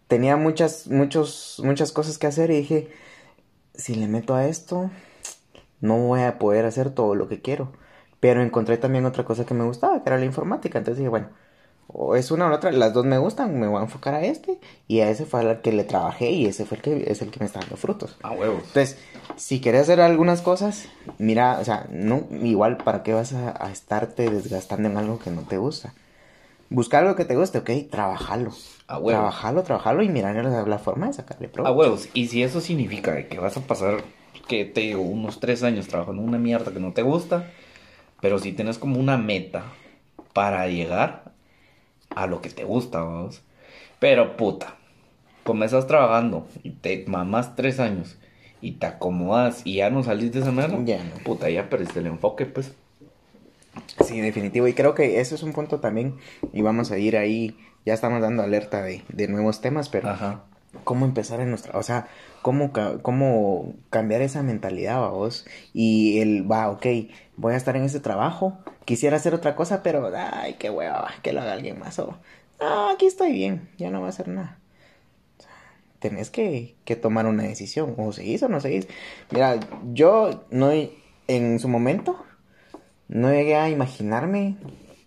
tenía muchas, muchos, muchas cosas que hacer y dije, si le meto a esto, no voy a poder hacer todo lo que quiero. Pero encontré también otra cosa que me gustaba, que era la informática. Entonces dije, bueno, o es una o la otra, las dos me gustan, me voy a enfocar a este. Y a ese fue al que le trabajé y ese fue el que es el que me está dando frutos. A huevos. Entonces, si quieres hacer algunas cosas, mira, o sea, no, igual, ¿para qué vas a, a estarte desgastando en algo que no te gusta? Busca algo que te guste, ok, trabajalo. A huevos. Trabajalo, trabajalo y mirar la, la forma de sacarle A provecho. huevos. Y si eso significa que vas a pasar, que te digo, unos tres años trabajando en una mierda que no te gusta, pero si tienes como una meta para llegar a lo que te gusta, vamos. Pero puta, comenzas trabajando y te mamás tres años y te acomodas y ya no salís de esa manera, Ya no. puta, ya perdiste el enfoque, pues. Sí, definitivo. Y creo que eso es un punto también. Y vamos a ir ahí. Ya estamos dando alerta de, de nuevos temas, pero Ajá. cómo empezar en nuestra. O sea, cómo, cómo cambiar esa mentalidad, ¿va vos. Y el, va, ok, voy a estar en este trabajo. Quisiera hacer otra cosa, pero, ay, qué hueva, va, que lo haga alguien más. O, ah, aquí estoy bien, ya no va a hacer nada. Tenés que, que tomar una decisión. O seguís o no seguís. Mira, yo no. En su momento no llegué a imaginarme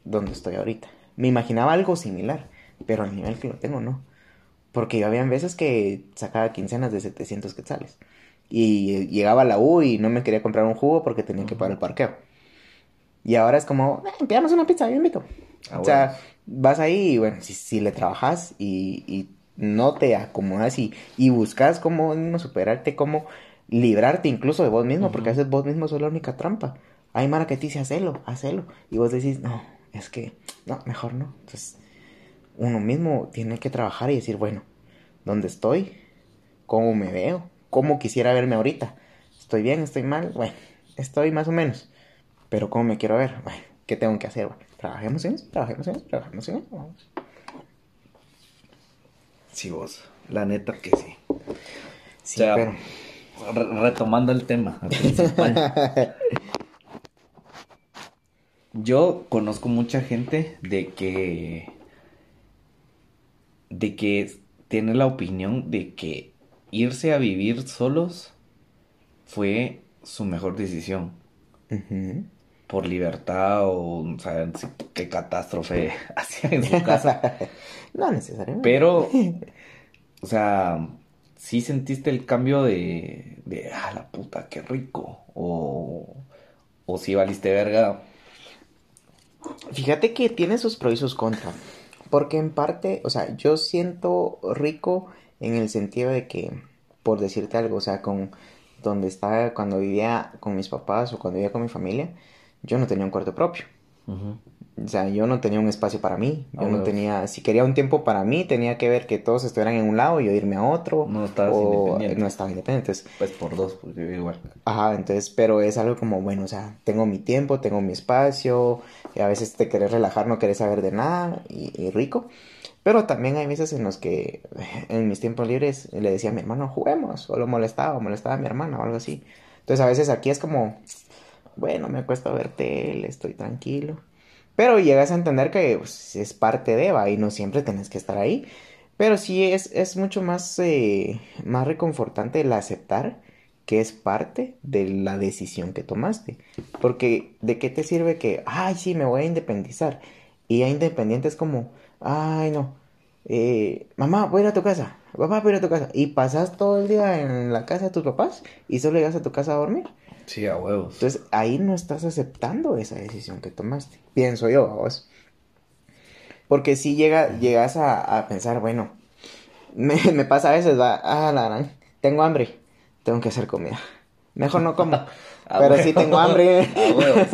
donde estoy ahorita. Me imaginaba algo similar, pero al nivel que lo tengo, no. Porque yo habían veces que sacaba quincenas de 700 quetzales. Y llegaba a la U y no me quería comprar un jugo porque tenía que pagar el parqueo. Y ahora es como, "Eh, pidamos una pizza, yo invito. Ah, o sea, vas ahí y bueno, si, si le trabajas y, y no te acomodas y, y buscas cómo mismo superarte, cómo librarte incluso de vos mismo, porque a veces vos mismo sos la única trampa. Hay Mara que te dice, hacelo, hacelo. Y vos decís, no, es que, no, mejor no. Entonces, uno mismo tiene que trabajar y decir, bueno, ¿dónde estoy? ¿Cómo me veo? ¿Cómo quisiera verme ahorita? ¿Estoy bien? ¿Estoy mal? Bueno, estoy más o menos. Pero ¿cómo me quiero ver? Bueno, ¿qué tengo que hacer? Bueno, trabajemos en eso, trabajemos en eso, trabajemos en eso. Vamos. Sí, vos. La neta que sí. Sí, O sea, pero... Re- retomando el tema principal. Yo conozco mucha gente de que de que tiene la opinión de que irse a vivir solos fue su mejor decisión por libertad o, o sea, qué catástrofe hacía en su casa. no necesariamente. Pero, o sea, sí sentiste el cambio de, de, ah, la puta, qué rico. O, o sí valiste verga. Fíjate que tiene sus pros y sus contras. Porque en parte, o sea, yo siento rico en el sentido de que, por decirte algo, o sea, con donde estaba cuando vivía con mis papás o cuando vivía con mi familia, yo no tenía un cuarto propio. O sea, yo no tenía un espacio para mí. Yo no tenía, si quería un tiempo para mí, tenía que ver que todos estuvieran en un lado y yo irme a otro. No estabas o independiente. No estaba independiente. Pues por dos, pues yo igual. Ajá, entonces, pero es algo como, bueno, o sea, tengo mi tiempo, tengo mi espacio, y a veces te querés relajar, no querés saber de nada, y, y rico. Pero también hay veces en los que, en mis tiempos libres, le decía a mi hermano, juguemos, o lo molestaba, o molestaba a mi hermana, o algo así. Entonces, a veces aquí es como, bueno, me acuesto a ver tele, estoy tranquilo. Pero llegas a entender que pues, es parte de Eva y no siempre tenés que estar ahí. Pero sí es, es mucho más, eh, más reconfortante el aceptar que es parte de la decisión que tomaste. Porque ¿de qué te sirve que, ay, sí, me voy a independizar? Y ya independiente es como, ay, no, eh, mamá, voy a ir a tu casa, papá, voy a ir a tu casa. Y pasas todo el día en la casa de tus papás y solo llegas a tu casa a dormir. Sí, a huevos. Entonces ahí no estás aceptando esa decisión que tomaste. Pienso yo, vos. Porque si llega, llegas a, a pensar, bueno, me, me pasa a veces, va, ah, la gran, tengo hambre, tengo que hacer comida. Mejor no como, A pero huevo. sí tengo hambre. A huevos.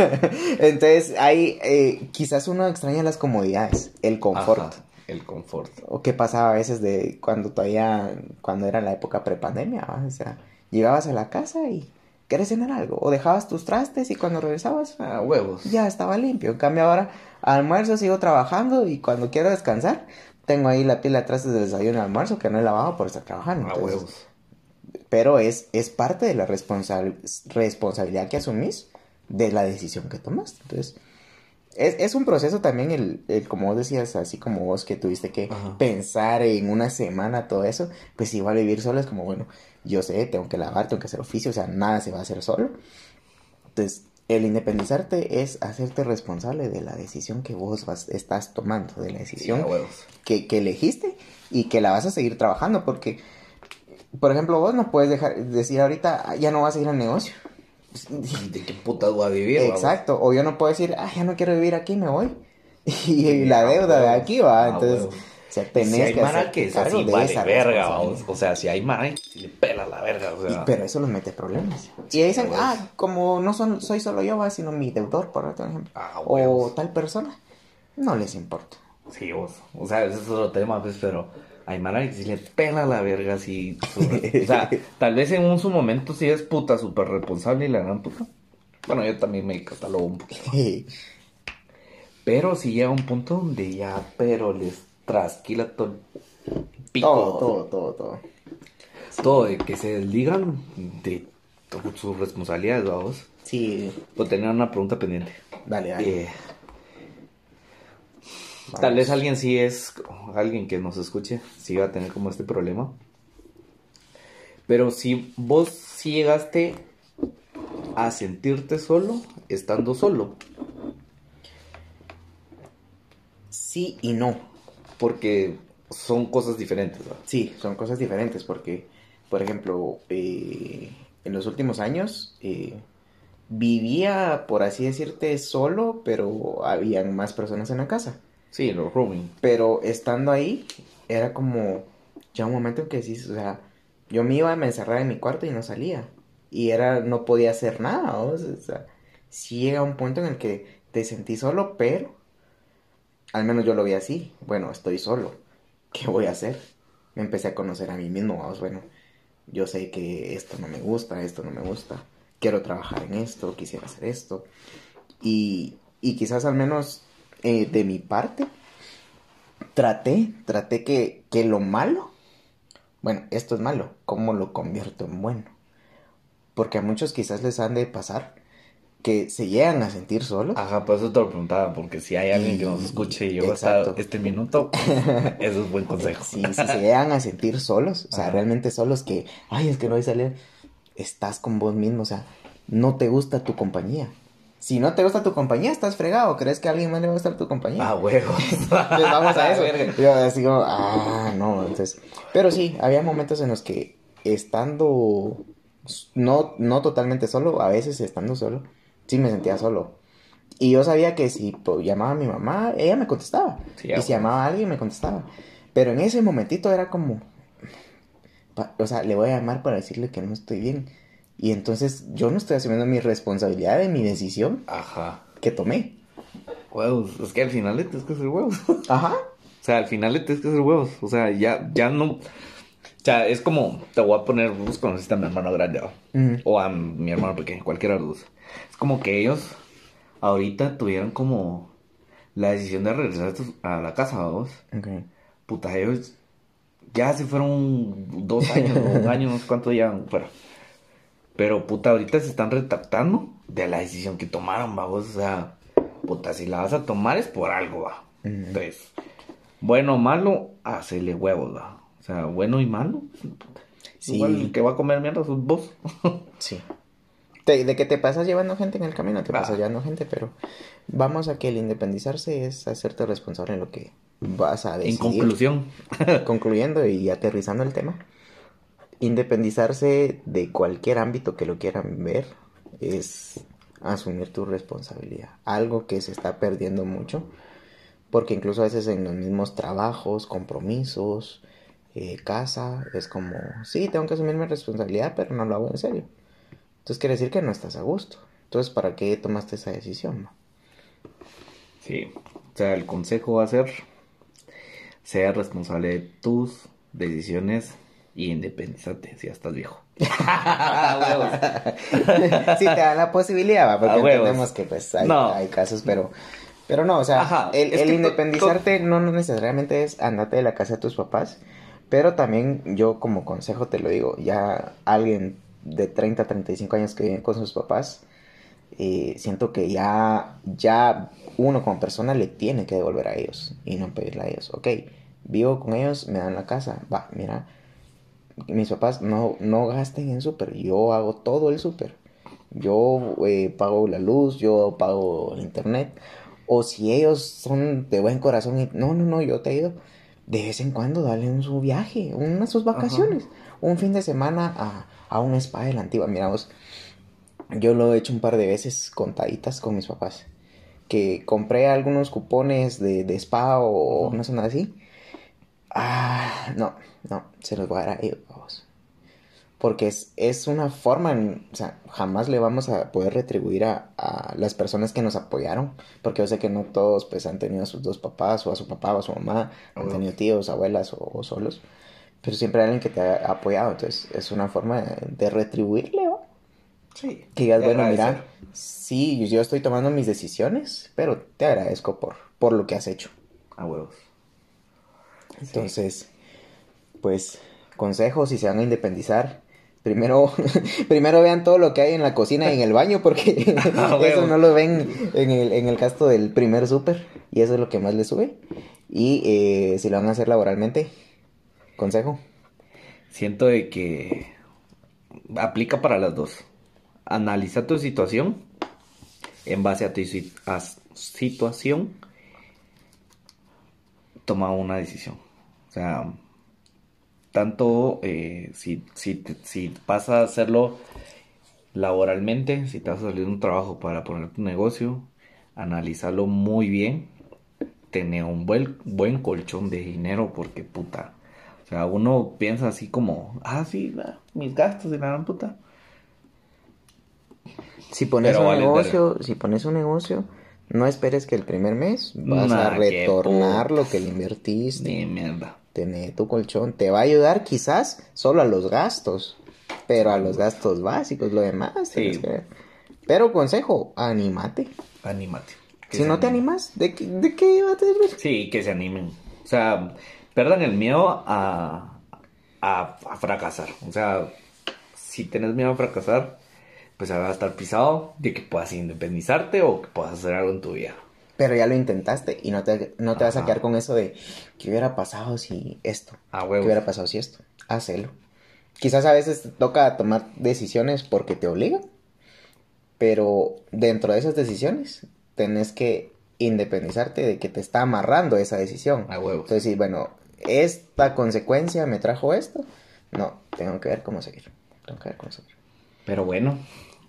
Entonces ahí eh, quizás uno extraña las comodidades, el confort. Ajá, el confort. O qué pasaba a veces de cuando todavía, cuando era la época prepandemia, o sea, llegabas a la casa y querés cenar algo, o dejabas tus trastes y cuando regresabas A huevos. ya estaba limpio. En cambio ahora almuerzo, sigo trabajando y cuando quiero descansar, tengo ahí la pila de trastes del desayuno y almuerzo que no he lavado por estar trabajando. A Entonces, huevos. Pero es, es parte de la responsab- responsabilidad que asumís de la decisión que tomaste. Entonces, es, es un proceso también el, el, como vos decías, así como vos que tuviste que Ajá. pensar en una semana todo eso, pues igual vivir solo es como, bueno, yo sé, tengo que lavar, tengo que hacer oficio, o sea, nada se va a hacer solo. Entonces, el independizarte es hacerte responsable de la decisión que vos vas, estás tomando, de la decisión que, que elegiste y que la vas a seguir trabajando porque, por ejemplo, vos no puedes dejar decir ahorita, "Ah, ya no vas a ir al negocio. ¿De qué putas voy a vivir? Exacto, o yo no puedo decir, ah, ya no quiero vivir aquí, me voy. Y, la deuda de aquí va, a entonces, o sea, tenés si hay que mara hacer que es así, de vale esa verga. O sea, si hay mara que le pela la verga, o Y- sea. pero eso los mete problemas. Y dicen, ah, como no son, soy solo yo, va, sino mi deudor, por ejemplo, Ah, o tal persona, no les importa. Sí, vos. O sea, ese es otro tema, pues, pero hay Mara que si le pela la verga así. o sea, tal vez en un su momento sí es puta súper responsable y la gran puta. Bueno, yo también me catalogo un poquito. Pero sí llega un punto donde ya, pero les trasquila todo el pico. todo, todo, todo, todo. Todo, de que se desligan de sus responsabilidades, vamos. Sí, Por tener una pregunta pendiente. dale, dale. Eh, tal vez alguien sí es, alguien que nos escuche, sí va a tener como este problema. Pero si vos sí llegaste a sentirte solo, estando solo. Sí y no. Porque son cosas diferentes, ¿verdad? Sí, son cosas diferentes porque, por ejemplo, eh, en los últimos años eh, vivía, por así decirte, solo, pero habían más personas en la casa. Sí, los rooming. Pero estando ahí, era como ya un momento en que sí, o sea, yo me iba, me encerraba en mi cuarto y no salía. Y era, no podía hacer nada, ¿no? o sea, sí llega un punto en el que te sentí solo, pero al menos yo lo vi así. Bueno, estoy solo. ¿Qué voy a hacer? Me empecé a conocer a mí mismo, vamos, bueno, yo sé que esto no me gusta, esto no me gusta. Quiero trabajar en esto, quisiera hacer esto. Y, y quizás al menos eh, de mi parte, traté, traté que, que lo malo, bueno, esto es malo, ¿cómo lo convierto en bueno? Porque a muchos quizás les han de pasar que se llegan a sentir solos. Ajá, por eso te lo preguntaba, porque si hay alguien que nos escuche y llegó hasta este minuto, eso es buen consejo. Sí, si se llegan a sentir solos, o sea, Ajá. realmente solos que, ay, es que no voy a salir, estás con vos mismo, o sea, no te gusta tu compañía. Si no te gusta tu compañía, estás fregado. ¿Crees que a alguien más le va a gustar tu compañía? Ah, huevos. Entonces, vamos a eso. Yo así como, ah, no, entonces. Pero sí, había momentos en los que estando no, no totalmente solo, a veces estando solo, sí me sentía solo. Y yo sabía que si pues, llamaba a mi mamá, ella me contestaba. Sí, y si llamaba a alguien, me contestaba. Pero en ese momentito era como, o sea, le voy a llamar para decirle que no estoy bien. Y entonces yo no estoy asumiendo mi responsabilidad de mi decisión Ajá. que tomé. Huevos. Es que al final le tienes que hacer huevos. O Ajá. sea, al final le tienes que hacer huevos. O sea, ya, ya no. O sea, es como, te voy a poner, vos conociste a mi hermano grande, o a mi hermano pequeño, cualquiera de los dos. Es como que ellos ahorita tuvieron como la decisión de regresar a la casa, vos. Ok. Puta, ellos ya se fueron dos años, o un año, no sé cuánto llevan fuera. Pero puta, ahorita se están retractando de la decisión que tomaron, vamos. O sea, puta, si la vas a tomar es por algo, va. Entonces, bueno o malo, hacerle huevos, va. O sea, bueno y malo. Sí. Igual el que va a comer mierda sos vos. Sí. De que te pasas llevando gente en el camino, te Ah. pasas llevando gente, pero vamos a que el independizarse es hacerte responsable en lo que vas a En decidir. conclusión, Concluyendo y aterrizando el tema, independizarse de cualquier ámbito que lo quieran ver es asumir tu responsabilidad. Algo que se está perdiendo mucho, porque incluso a veces en los mismos trabajos, compromisos, eh, casa, es como, sí, tengo que asumir mi responsabilidad, pero no lo hago en serio. Entonces quiere decir que no estás a gusto. Entonces, ¿para qué tomaste esa decisión? sí. O sea, el consejo va a ser, sea responsable de tus decisiones y independízate si ya estás viejo. Huevos. sí te da la posibilidad, ¿va? porque A entendemos que pues hay, No. hay casos, pero pero no, o sea, Ajá, el, independizarte no, no necesariamente es andarte de la casa de tus papás, pero también yo como consejo te lo digo, ya alguien de 30, 35 años que vive con sus papás, eh, siento que ya, ya uno como persona le tiene que devolver a ellos y no pedirle a ellos, ok, vivo con ellos, me dan la casa, va, mira, mis papás no, no gasten en súper, yo hago todo el súper. Yo eh, pago la luz, yo pago el internet. O si ellos son de buen corazón y no, no, no, yo te he ido. De vez en cuando dale un su viaje, unas sus vacaciones. Un fin de semana a, a un spa de la antigua. Mira vos, yo lo he hecho un par de veces contaditas con mis papás. Que compré algunos cupones de, de spa o no sé nada así. Ah, no, no, se los voy a dar a ellos. Porque es, es una forma, o sea, jamás le vamos a poder retribuir a, a, las personas que nos apoyaron, porque yo sé que no todos pues han tenido a sus dos papás o a su papá o a su mamá, han tenido tíos, abuelas o, o, solos, pero siempre hay alguien que te ha apoyado, entonces es una forma de, de retribuirle, ¿no? Sí. Que digas, bueno, mira, sí, yo estoy tomando mis decisiones, pero te agradezco por, por lo que has hecho. A huevos. Entonces, sí. pues, consejos si se van a independizar. Primero, primero vean todo lo que hay en la cocina y en el baño, porque ah, eso no lo ven en el, en el gasto del primer súper, y eso es lo que más les sube. Y eh, si lo van a hacer laboralmente, consejo. Siento de que aplica para las dos. Analiza tu situación en base a tu a situación. Toma una decisión. O sea, tanto eh, si, si, si vas a hacerlo laboralmente, si te vas a salir de un trabajo para poner tu negocio, analizarlo muy bien, tener un buen, buen colchón de dinero, porque puta, o sea, uno piensa así como, ah, sí, mis gastos de la puta. Si pones Pero un vale negocio, ver. si pones un negocio, no esperes que el primer mes vas a retornar lo que le invertiste. Ni mierda. Tener tu colchón. Te va a ayudar quizás solo a los gastos. Pero a los gastos básicos, lo demás. Sí. Que... Pero consejo, anímate. Anímate. Si no te animas, ¿de, qué, ¿de qué va a tener? Sí, que se animen. O sea, perdan el miedo a, a, a fracasar. O sea, si tienes miedo a fracasar, pues va a estar pisado de que puedas independizarte o que puedas hacer algo en tu vida. Pero ya lo intentaste y no te, no te vas a quedar con eso de ¿qué hubiera pasado si esto? Ah, ¿Qué hubiera pasado si esto? Hacelo. Quizás a veces te toca tomar decisiones porque te obligan, pero dentro de esas decisiones tenés que independizarte de que te está amarrando esa decisión. A huevo. Entonces, sí, bueno, esta consecuencia me trajo esto. No, tengo que ver cómo seguir. Tengo que ver cómo seguir. Pero bueno,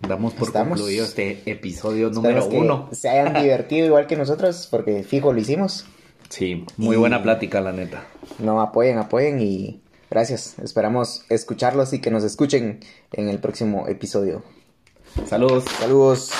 damos por Estamos. concluido este episodio número uno. se hayan divertido igual que nosotros, porque fijo lo hicimos. Sí, muy y... buena plática, la neta. No, apoyen, apoyen y gracias. Esperamos escucharlos y que nos escuchen en el próximo episodio. Saludos. Saludos.